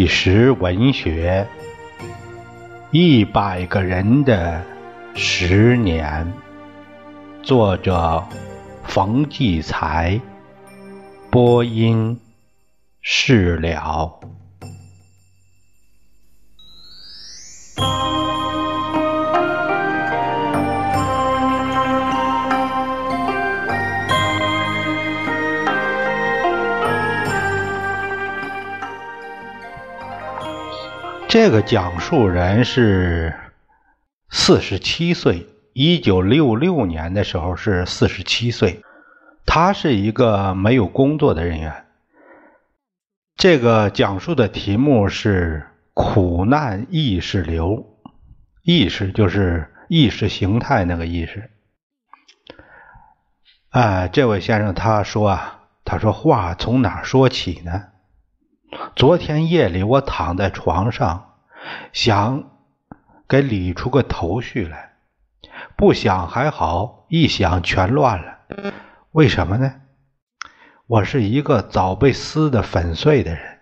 历史文学，一百个人的十年，作者冯骥才，播音事了。这个讲述人是四十七岁，一九六六年的时候是四十七岁。他是一个没有工作的人员。这个讲述的题目是“苦难意识流”，意识就是意识形态那个意识。哎，这位先生他说啊，他说话从哪说起呢？昨天夜里，我躺在床上，想给理出个头绪来，不想还好，一想全乱了。为什么呢？我是一个早被撕得粉碎的人，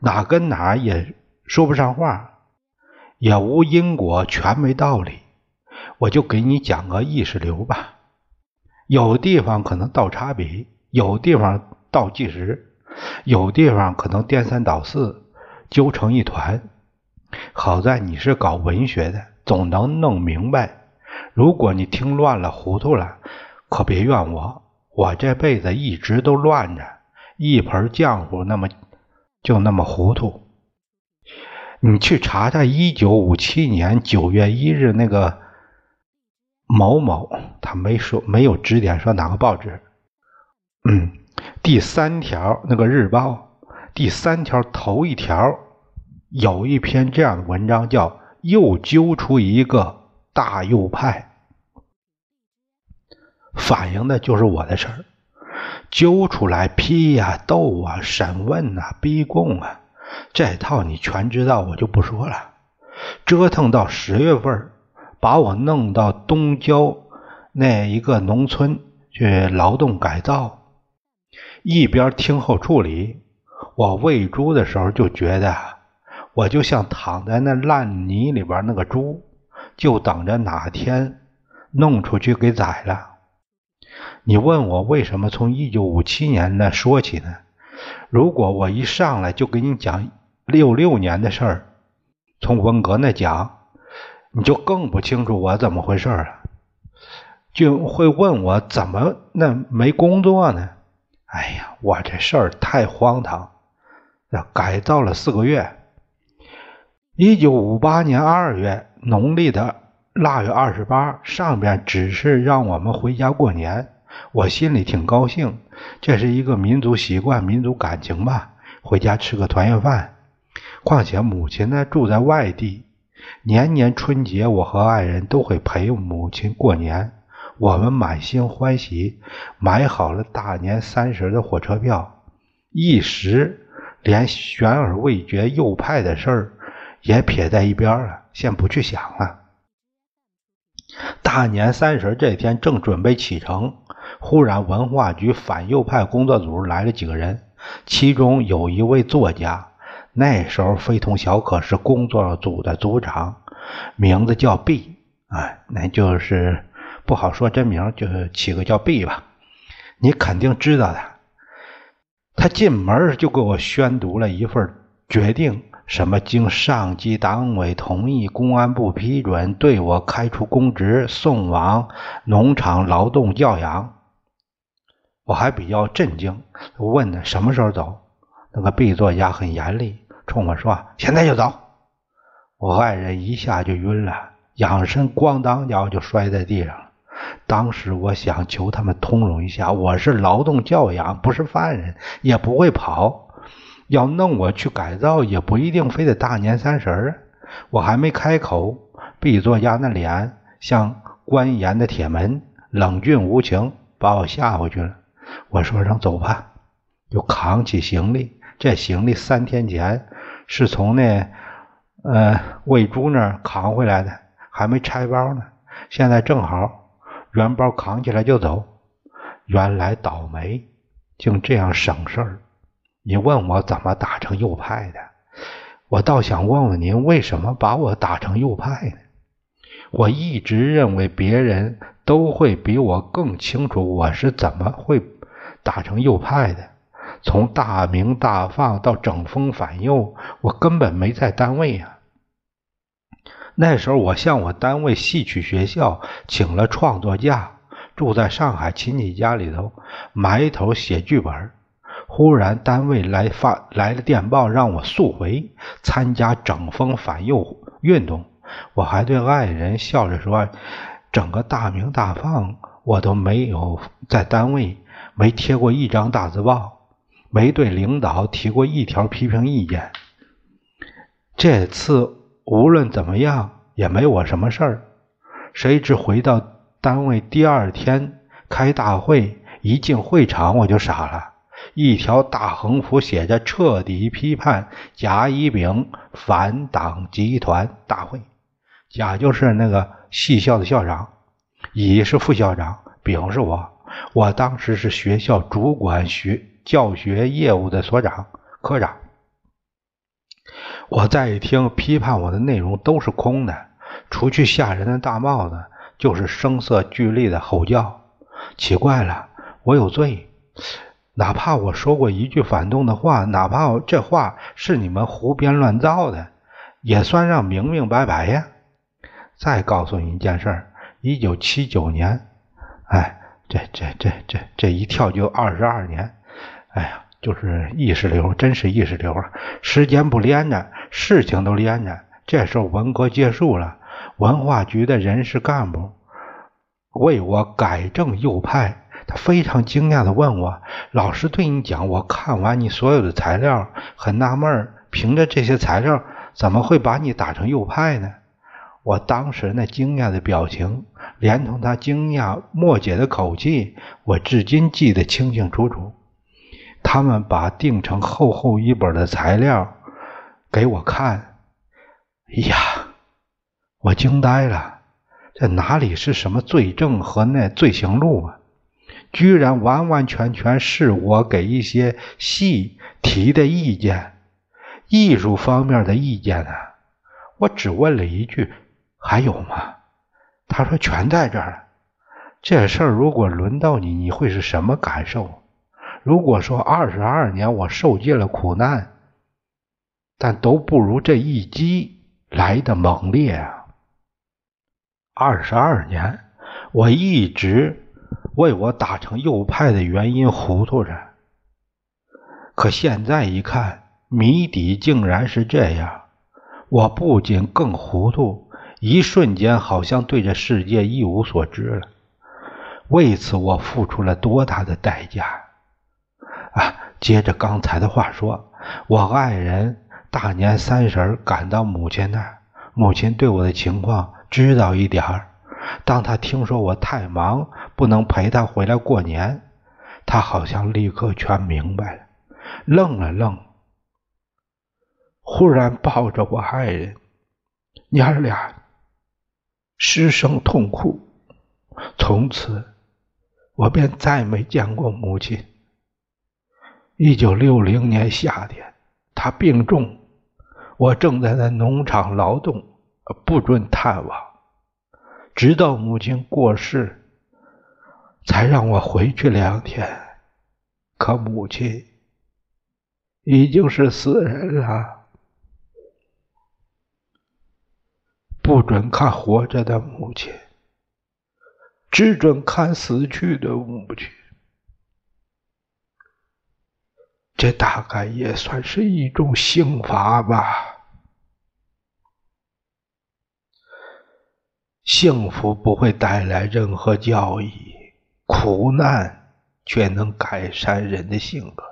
哪跟哪也说不上话，也无因果，全没道理。我就给你讲个意识流吧，有地方可能倒插笔，有地方倒计时。有地方可能颠三倒四，揪成一团。好在你是搞文学的，总能弄明白。如果你听乱了、糊涂了，可别怨我。我这辈子一直都乱着，一盆浆糊那么就那么糊涂。你去查查一九五七年九月一日那个某某，他没说，没有指点说哪个报纸。嗯。第三条那个日报，第三条头一条有一篇这样的文章，叫“又揪出一个大右派”，反映的就是我的事儿。揪出来批呀、斗啊、审问啊、逼供啊，这套你全知道，我就不说了。折腾到十月份，把我弄到东郊那一个农村去劳动改造。一边听候处理，我喂猪的时候就觉得，我就像躺在那烂泥里边那个猪，就等着哪天弄出去给宰了。你问我为什么从一九五七年那说起呢？如果我一上来就给你讲六六年的事儿，从文革那讲，你就更不清楚我怎么回事了，就会问我怎么那没工作呢？哎呀，我这事儿太荒唐！要改造了四个月，一九五八年二月农历的腊月二十八，上边只是让我们回家过年，我心里挺高兴，这是一个民族习惯、民族感情吧，回家吃个团圆饭。况且母亲呢住在外地，年年春节我和爱人都会陪母亲过年。我们满心欢喜，买好了大年三十的火车票，一时连悬而未决右派的事儿也撇在一边了，先不去想了。大年三十这天正准备启程，忽然文化局反右派工作组来了几个人，其中有一位作家，那时候非同小可，是工作组的组长，名字叫毕，哎，那就是。不好说真名，就起个叫 B 吧。你肯定知道的。他进门就给我宣读了一份决定，什么经上级党委同意，公安部批准，对我开除公职，送往农场劳动教养。我还比较震惊，问他什么时候走。那个 B 作家很严厉，冲我说：“现在就走。”我爱人一下就晕了，仰身咣当脚就摔在地上。当时我想求他们通融一下，我是劳动教养，不是犯人，也不会跑。要弄我去改造，也不一定非得大年三十儿。我还没开口毕作家那脸像关严的铁门，冷峻无情，把我吓回去了。我说声走吧，就扛起行李。这行李三天前是从那呃喂猪那儿扛回来的，还没拆包呢。现在正好。原包扛起来就走，原来倒霉，竟这样省事儿。你问我怎么打成右派的？我倒想问问您，为什么把我打成右派呢？我一直认为别人都会比我更清楚我是怎么会打成右派的。从大鸣大放到整风反右，我根本没在单位呀。那时候我向我单位戏曲学校请了创作假，住在上海亲戚家里头埋头写剧本。忽然单位来发来了电报，让我速回参加整风反右运动。我还对爱人笑着说：“整个大鸣大放，我都没有在单位没贴过一张大字报，没对领导提过一条批评意见。这次无论怎么样也没我什么事儿。谁知回到单位第二天开大会，一进会场我就傻了。”一条大横幅写着“彻底批判甲乙丙反党集团大会”，甲就是那个戏校的校长，乙是副校长，丙是我。我当时是学校主管学教学业务的所长、科长。我再一听，批判我的内容都是空的，除去吓人的大帽子，就是声色俱厉的吼叫。奇怪了，我有罪。哪怕我说过一句反动的话，哪怕这话是你们胡编乱造的，也算让明明白白呀。再告诉你一件事儿：一九七九年，哎，这这这这这一跳就二十二年，哎呀，就是意识流，真是意识流啊！时间不连着，事情都连着。这时候文革结束了，文化局的人事干部为我改正右派。他非常惊讶地问我：“老师对你讲，我看完你所有的材料，很纳闷凭着这些材料，怎么会把你打成右派呢？”我当时那惊讶的表情，连同他惊讶莫解的口气，我至今记得清清楚楚。他们把订成厚厚一本的材料给我看，哎呀，我惊呆了，这哪里是什么罪证和那罪行录啊？居然完完全全是我给一些戏提的意见，艺术方面的意见呢？我只问了一句：“还有吗？”他说：“全在这儿。”这事儿如果轮到你，你会是什么感受？如果说二十二年我受尽了苦难，但都不如这一击来的猛烈啊！二十二年，我一直。为我打成右派的原因糊涂着，可现在一看，谜底竟然是这样。我不仅更糊涂，一瞬间好像对这世界一无所知了。为此，我付出了多大的代价啊！接着刚才的话说，我爱人大年三十赶到母亲那儿，母亲对我的情况知道一点儿。当他听说我太忙，不能陪他回来过年，他好像立刻全明白了，愣了愣，忽然抱着我爱人，娘俩失声痛哭。从此，我便再没见过母亲。一九六零年夏天，他病重，我正在那农场劳动，不准探望。直到母亲过世，才让我回去两天。可母亲已经是死人了，不准看活着的母亲，只准看死去的母亲。这大概也算是一种刑罚吧。幸福不会带来任何教益，苦难却能改善人的性格。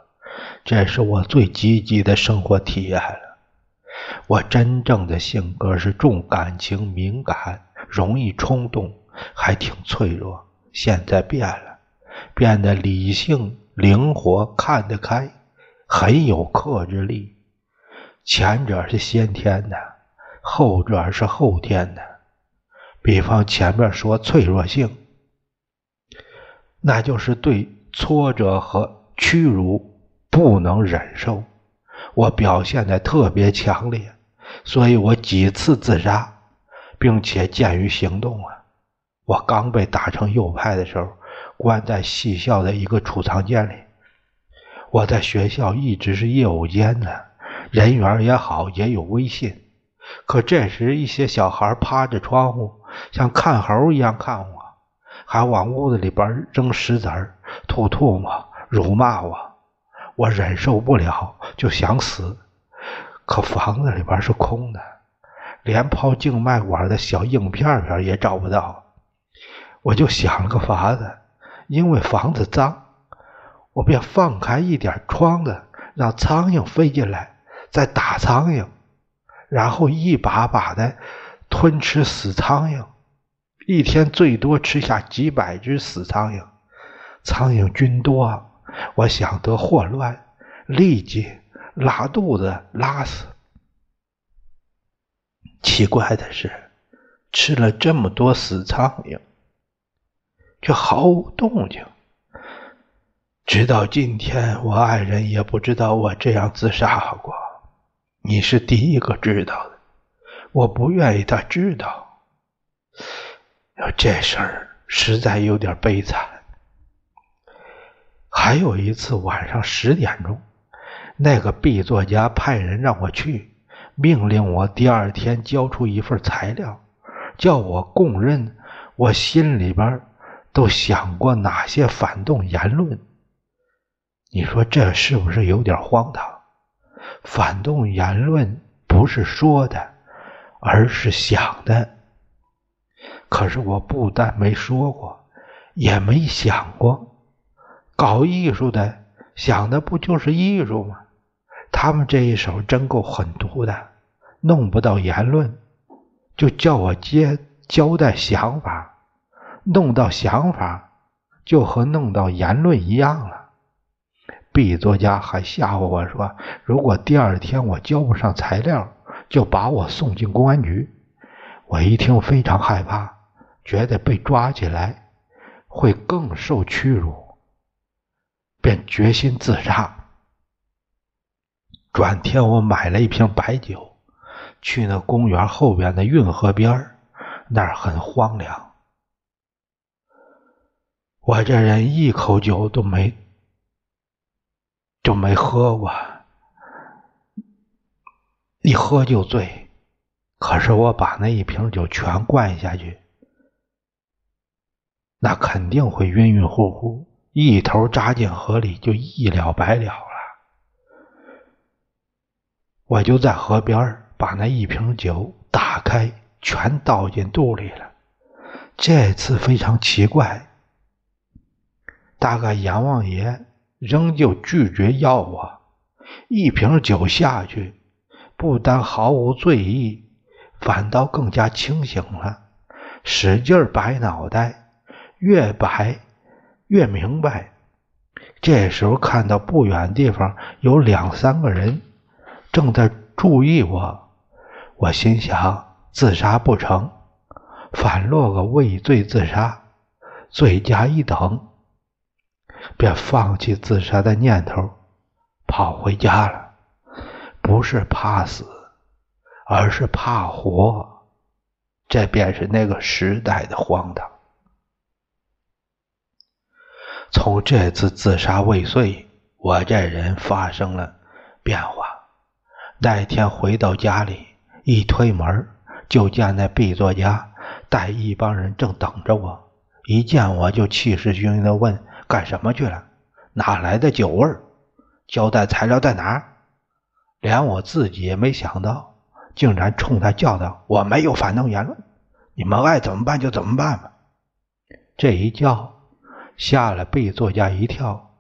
这是我最积极的生活体验了。我真正的性格是重感情、敏感、容易冲动，还挺脆弱。现在变了，变得理性、灵活、看得开，很有克制力。前者是先天的，后者是后天的。比方前面说脆弱性，那就是对挫折和屈辱不能忍受，我表现的特别强烈，所以我几次自杀，并且鉴于行动啊，我刚被打成右派的时候，关在戏校的一个储藏间里。我在学校一直是业务间呢，人缘也好，也有威信。可这时，一些小孩趴着窗户，像看猴一样看我，还往屋子里边扔石子儿、吐唾沫、辱骂我。我忍受不了，就想死。可房子里边是空的，连泡静脉管的小硬片片也找不到。我就想了个法子，因为房子脏，我便放开一点窗子，让苍蝇飞进来，再打苍蝇，然后一把把的吞吃死苍蝇，一天最多吃下几百只死苍蝇。苍蝇菌多。我想得霍乱，立即拉肚子拉死。奇怪的是，吃了这么多死苍蝇，却毫无动静。直到今天，我爱人也不知道我这样自杀过。你是第一个知道的，我不愿意他知道。这事儿实在有点悲惨。还有一次晚上十点钟，那个 B 作家派人让我去，命令我第二天交出一份材料，叫我供认我心里边都想过哪些反动言论。你说这是不是有点荒唐？反动言论不是说的，而是想的。可是我不但没说过，也没想过。搞艺术的想的不就是艺术吗？他们这一手真够狠毒的，弄不到言论，就叫我接交代想法；弄到想法，就和弄到言论一样了。B 作家还吓唬我说，如果第二天我交不上材料，就把我送进公安局。我一听非常害怕，觉得被抓起来会更受屈辱。便决心自杀。转天，我买了一瓶白酒，去那公园后边的运河边那儿很荒凉。我这人一口酒都没就没喝过，一喝就醉。可是我把那一瓶酒全灌下去，那肯定会晕晕乎乎。一头扎进河里，就一了百了了。我就在河边把那一瓶酒打开，全倒进肚里了。这次非常奇怪，大概阎王爷仍旧拒绝要我。一瓶酒下去，不但毫无醉意，反倒更加清醒了。使劲摆脑袋，越摆。越明白，这时候看到不远地方有两三个人正在注意我，我心想自杀不成，反落个畏罪自杀，罪加一等，便放弃自杀的念头，跑回家了。不是怕死，而是怕活，这便是那个时代的荒唐。从这次自杀未遂，我这人发生了变化。那天回到家里，一推门就见那 B 作家带一帮人正等着我。一见我就气势汹汹地问：“干什么去了？哪来的酒味？交代材料在哪？”连我自己也没想到，竟然冲他叫道：“我没有反动言论，你们爱怎么办就怎么办吧。”这一叫。吓了被作家一跳，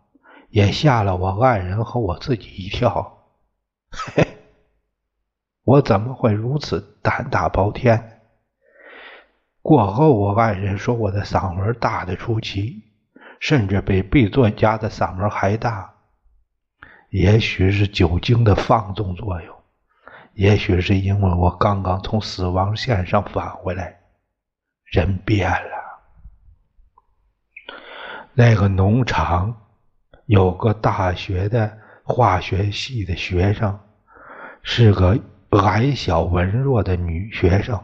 也吓了我爱人和我自己一跳。嘿，我怎么会如此胆大包天？过后，我爱人说我的嗓门大的出奇，甚至比被作家的嗓门还大。也许是酒精的放纵作用，也许是因为我刚刚从死亡线上返回来，人变了。那个农场有个大学的化学系的学生，是个矮小文弱的女学生，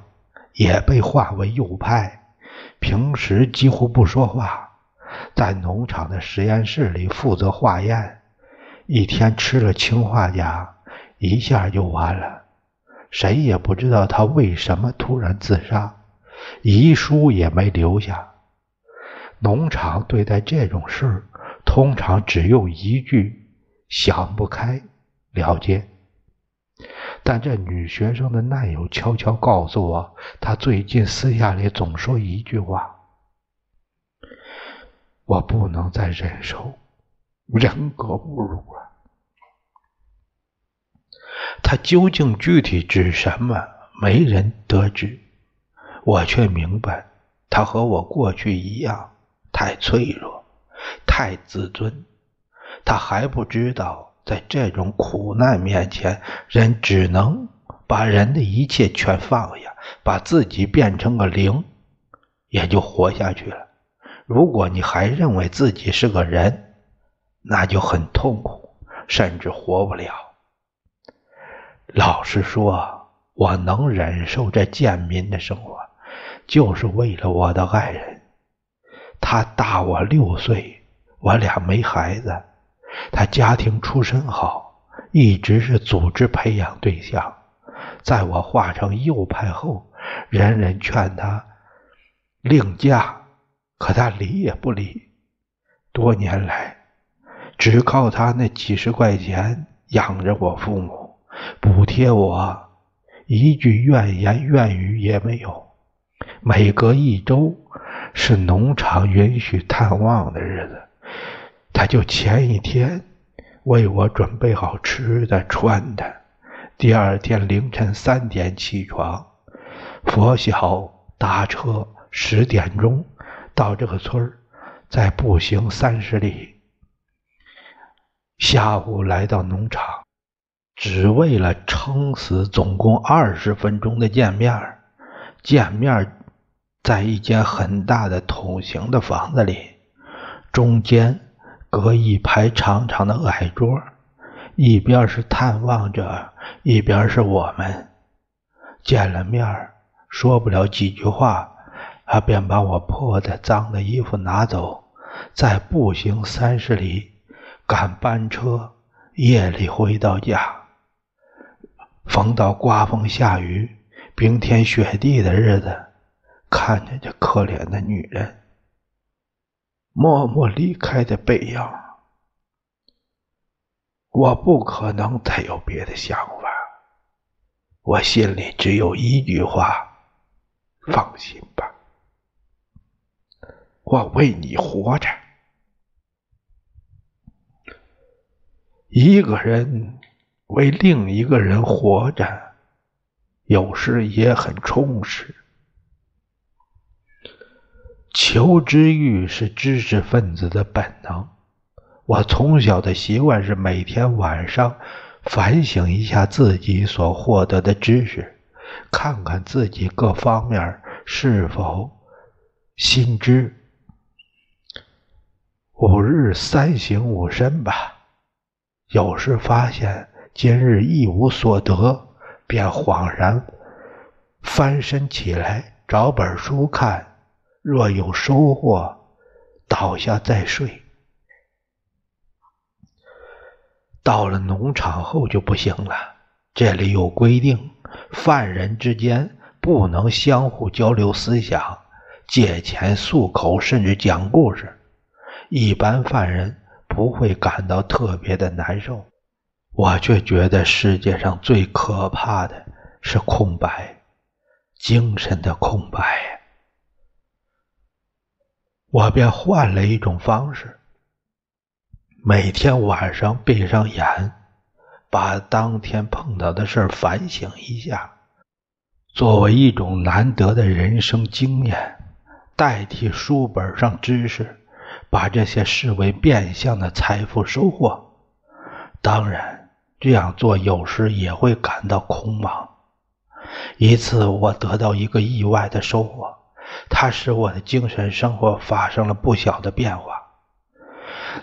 也被划为右派，平时几乎不说话，在农场的实验室里负责化验，一天吃了氰化钾，一下就完了，谁也不知道他为什么突然自杀，遗书也没留下。农场对待这种事，通常只用一句“想不开”了结。但这女学生的男友悄悄告诉我，他最近私下里总说一句话：“我不能再忍受人格侮辱了。”他究竟具体指什么，没人得知。我却明白，他和我过去一样。太脆弱，太自尊，他还不知道，在这种苦难面前，人只能把人的一切全放下，把自己变成个零，也就活下去了。如果你还认为自己是个人，那就很痛苦，甚至活不了。老实说，我能忍受这贱民的生活，就是为了我的爱人。他大我六岁，我俩没孩子。他家庭出身好，一直是组织培养对象。在我化成右派后，人人劝他另嫁，可他理也不理。多年来，只靠他那几十块钱养着我父母，补贴我，一句怨言怨语也没有。每隔一周。是农场允许探望的日子，他就前一天为我准备好吃的穿的，第二天凌晨三点起床，佛晓搭车十点钟到这个村再步行三十里，下午来到农场，只为了撑死总共二十分钟的见面见面在一间很大的筒形的房子里，中间隔一排长长的矮桌，一边是探望者，一边是我们。见了面说不了几句话，他便把我破的脏的衣服拿走，再步行三十里赶班车，夜里回到家。逢到刮风下雨、冰天雪地的日子。看着这可怜的女人默默离开的背影，我不可能再有别的想法。我心里只有一句话：放心吧，我为你活着。一个人为另一个人活着，有时也很充实。求知欲是知识分子的本能。我从小的习惯是每天晚上反省一下自己所获得的知识，看看自己各方面是否心知。五日三省吾身吧。有时发现今日一无所得，便恍然翻身起来找本书看。若有收获，倒下再睡。到了农场后就不行了，这里有规定，犯人之间不能相互交流思想、借钱、诉口，甚至讲故事。一般犯人不会感到特别的难受，我却觉得世界上最可怕的是空白，精神的空白。我便换了一种方式，每天晚上闭上眼，把当天碰到的事反省一下，作为一种难得的人生经验，代替书本上知识，把这些视为变相的财富收获。当然，这样做有时也会感到空茫。一次，我得到一个意外的收获。它使我的精神生活发生了不小的变化。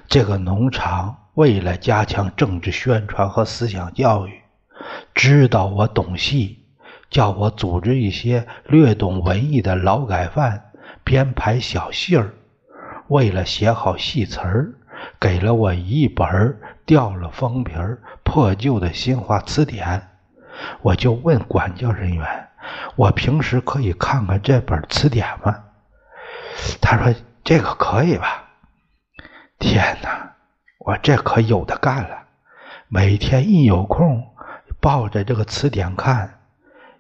这个农场为了加强政治宣传和思想教育，知道我懂戏，叫我组织一些略懂文艺的劳改犯编排小戏儿。为了写好戏词儿，给了我一本掉了封皮儿、破旧的新华词典。我就问管教人员：“我平时可以看看这本词典吗？”他说：“这个可以吧？”天哪，我这可有的干了！每天一有空，抱着这个词典看，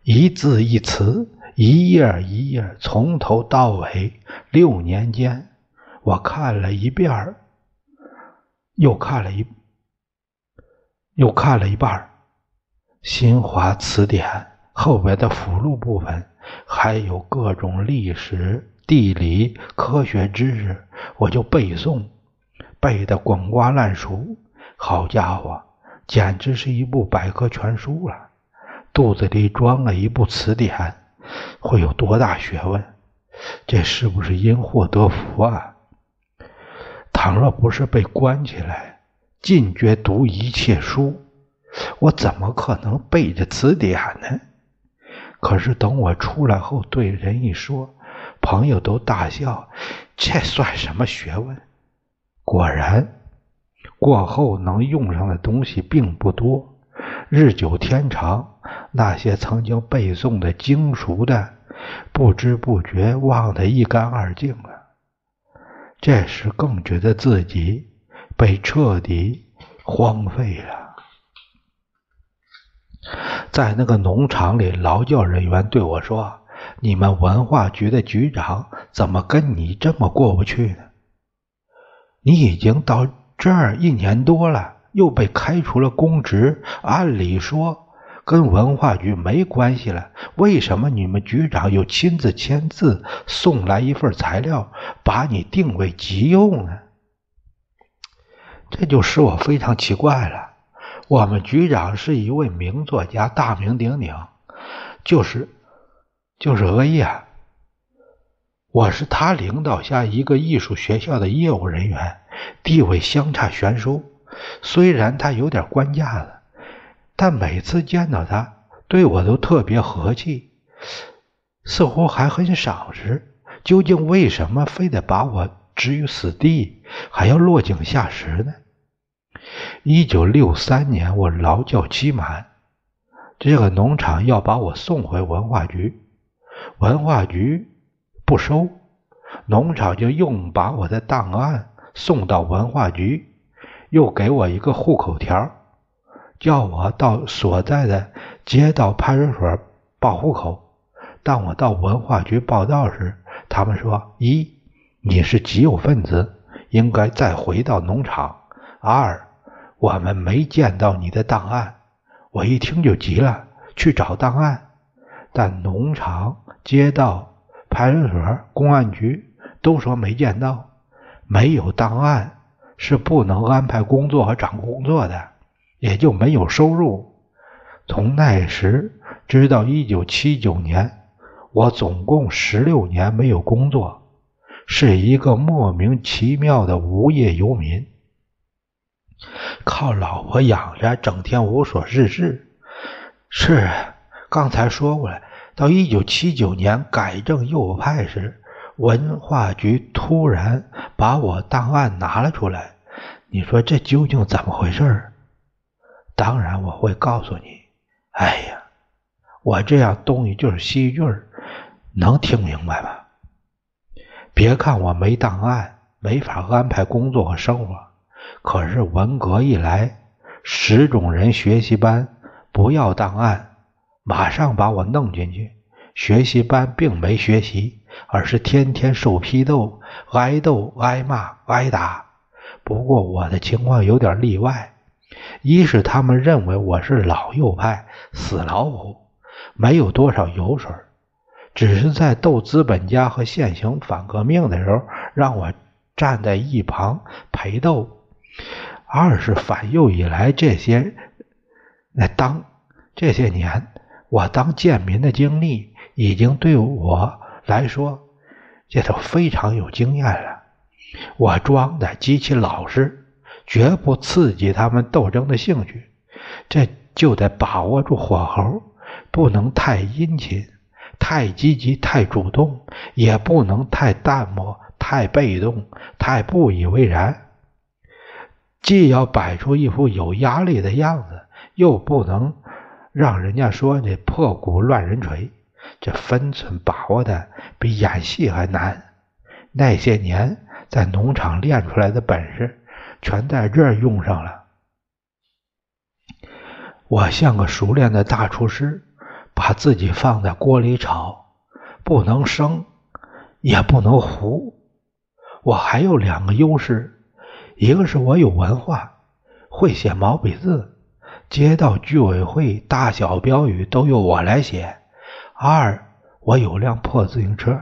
一字一词，一页一页，从头到尾。六年间，我看了一遍儿又看了一，又看了一半儿新华词典后边的附录部分，还有各种历史、地理、科学知识，我就背诵。背得滚瓜烂熟，好家伙，简直是一部百科全书了。肚子里装了一部词典，会有多大学问？这是不是因祸得福啊？倘若不是被关起来，禁绝读一切书，我怎么可能背着词典呢？可是等我出来后，对人一说，朋友都大笑：“这算什么学问？”果然，过后能用上的东西并不多。日久天长，那些曾经背诵的精熟的，不知不觉忘得一干二净了。这时更觉得自己被彻底荒废了。在那个农场里，劳教人员对我说：“你们文化局的局长怎么跟你这么过不去呢？”你已经到这儿一年多了，又被开除了公职，按理说跟文化局没关系了。为什么你们局长又亲自签字送来一份材料，把你定为急用呢？这就使我非常奇怪了。我们局长是一位名作家，大名鼎鼎，就是就是额叶。我是他领导下一个艺术学校的业务人员，地位相差悬殊。虽然他有点官架子，但每次见到他，对我都特别和气，似乎还很赏识。究竟为什么非得把我置于死地，还要落井下石呢？一九六三年，我劳教期满，这个农场要把我送回文化局，文化局。不收，农场就又把我的档案送到文化局，又给我一个户口条，叫我到所在的街道派出所报户口。当我到文化局报到时，他们说：一，你是极右分子，应该再回到农场；二，我们没见到你的档案。我一听就急了，去找档案，但农场、街道。派出所、公安局都说没见到，没有档案是不能安排工作和找工作的，也就没有收入。从那时直到一九七九年，我总共十六年没有工作，是一个莫名其妙的无业游民，靠老婆养着，整天无所事事。是，刚才说过了。到一九七九年改正右派时，文化局突然把我档案拿了出来。你说这究竟怎么回事？当然我会告诉你。哎呀，我这样东西就是细句，能听明白吗？别看我没档案，没法安排工作和生活，可是文革一来，十种人学习班不要档案。马上把我弄进去，学习班并没学习，而是天天受批斗、挨斗、挨骂、挨打。不过我的情况有点例外，一是他们认为我是老右派、死老虎，没有多少油水，只是在斗资本家和现行反革命的时候，让我站在一旁陪斗；二是反右以来这些那当这些年。我当贱民的经历已经对我来说，这都非常有经验了。我装的极其老实，绝不刺激他们斗争的兴趣。这就得把握住火候，不能太殷勤、太积极、太主动，也不能太淡漠、太被动、太不以为然。既要摆出一副有压力的样子，又不能让人家说你破鼓乱人锤。这分寸把握的比演戏还难。那些年在农场练出来的本事，全在这儿用上了。我像个熟练的大厨师，把自己放在锅里炒，不能生，也不能糊。我还有两个优势，一个是我有文化，会写毛笔字，街道居委会大小标语都由我来写。二，我有辆破自行车，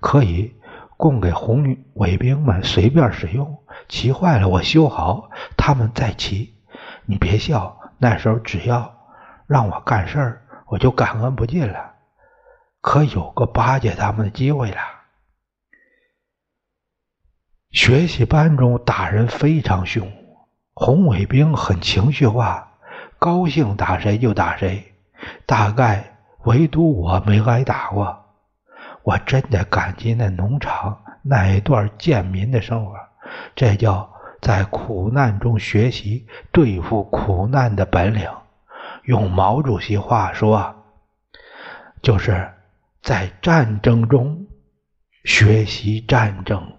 可以供给红卫兵们随便使用，骑坏了我修好，他们再骑。你别笑。那时候只要让我干事儿，我就感恩不尽了，可有个巴结他们的机会了。学习班中打人非常凶，红卫兵很情绪化，高兴打谁就打谁，大概唯独我没挨打过。我真的感激那农场那一段贱民的生活，这叫。在苦难中学习对付苦难的本领，用毛主席话说，就是在战争中学习战争。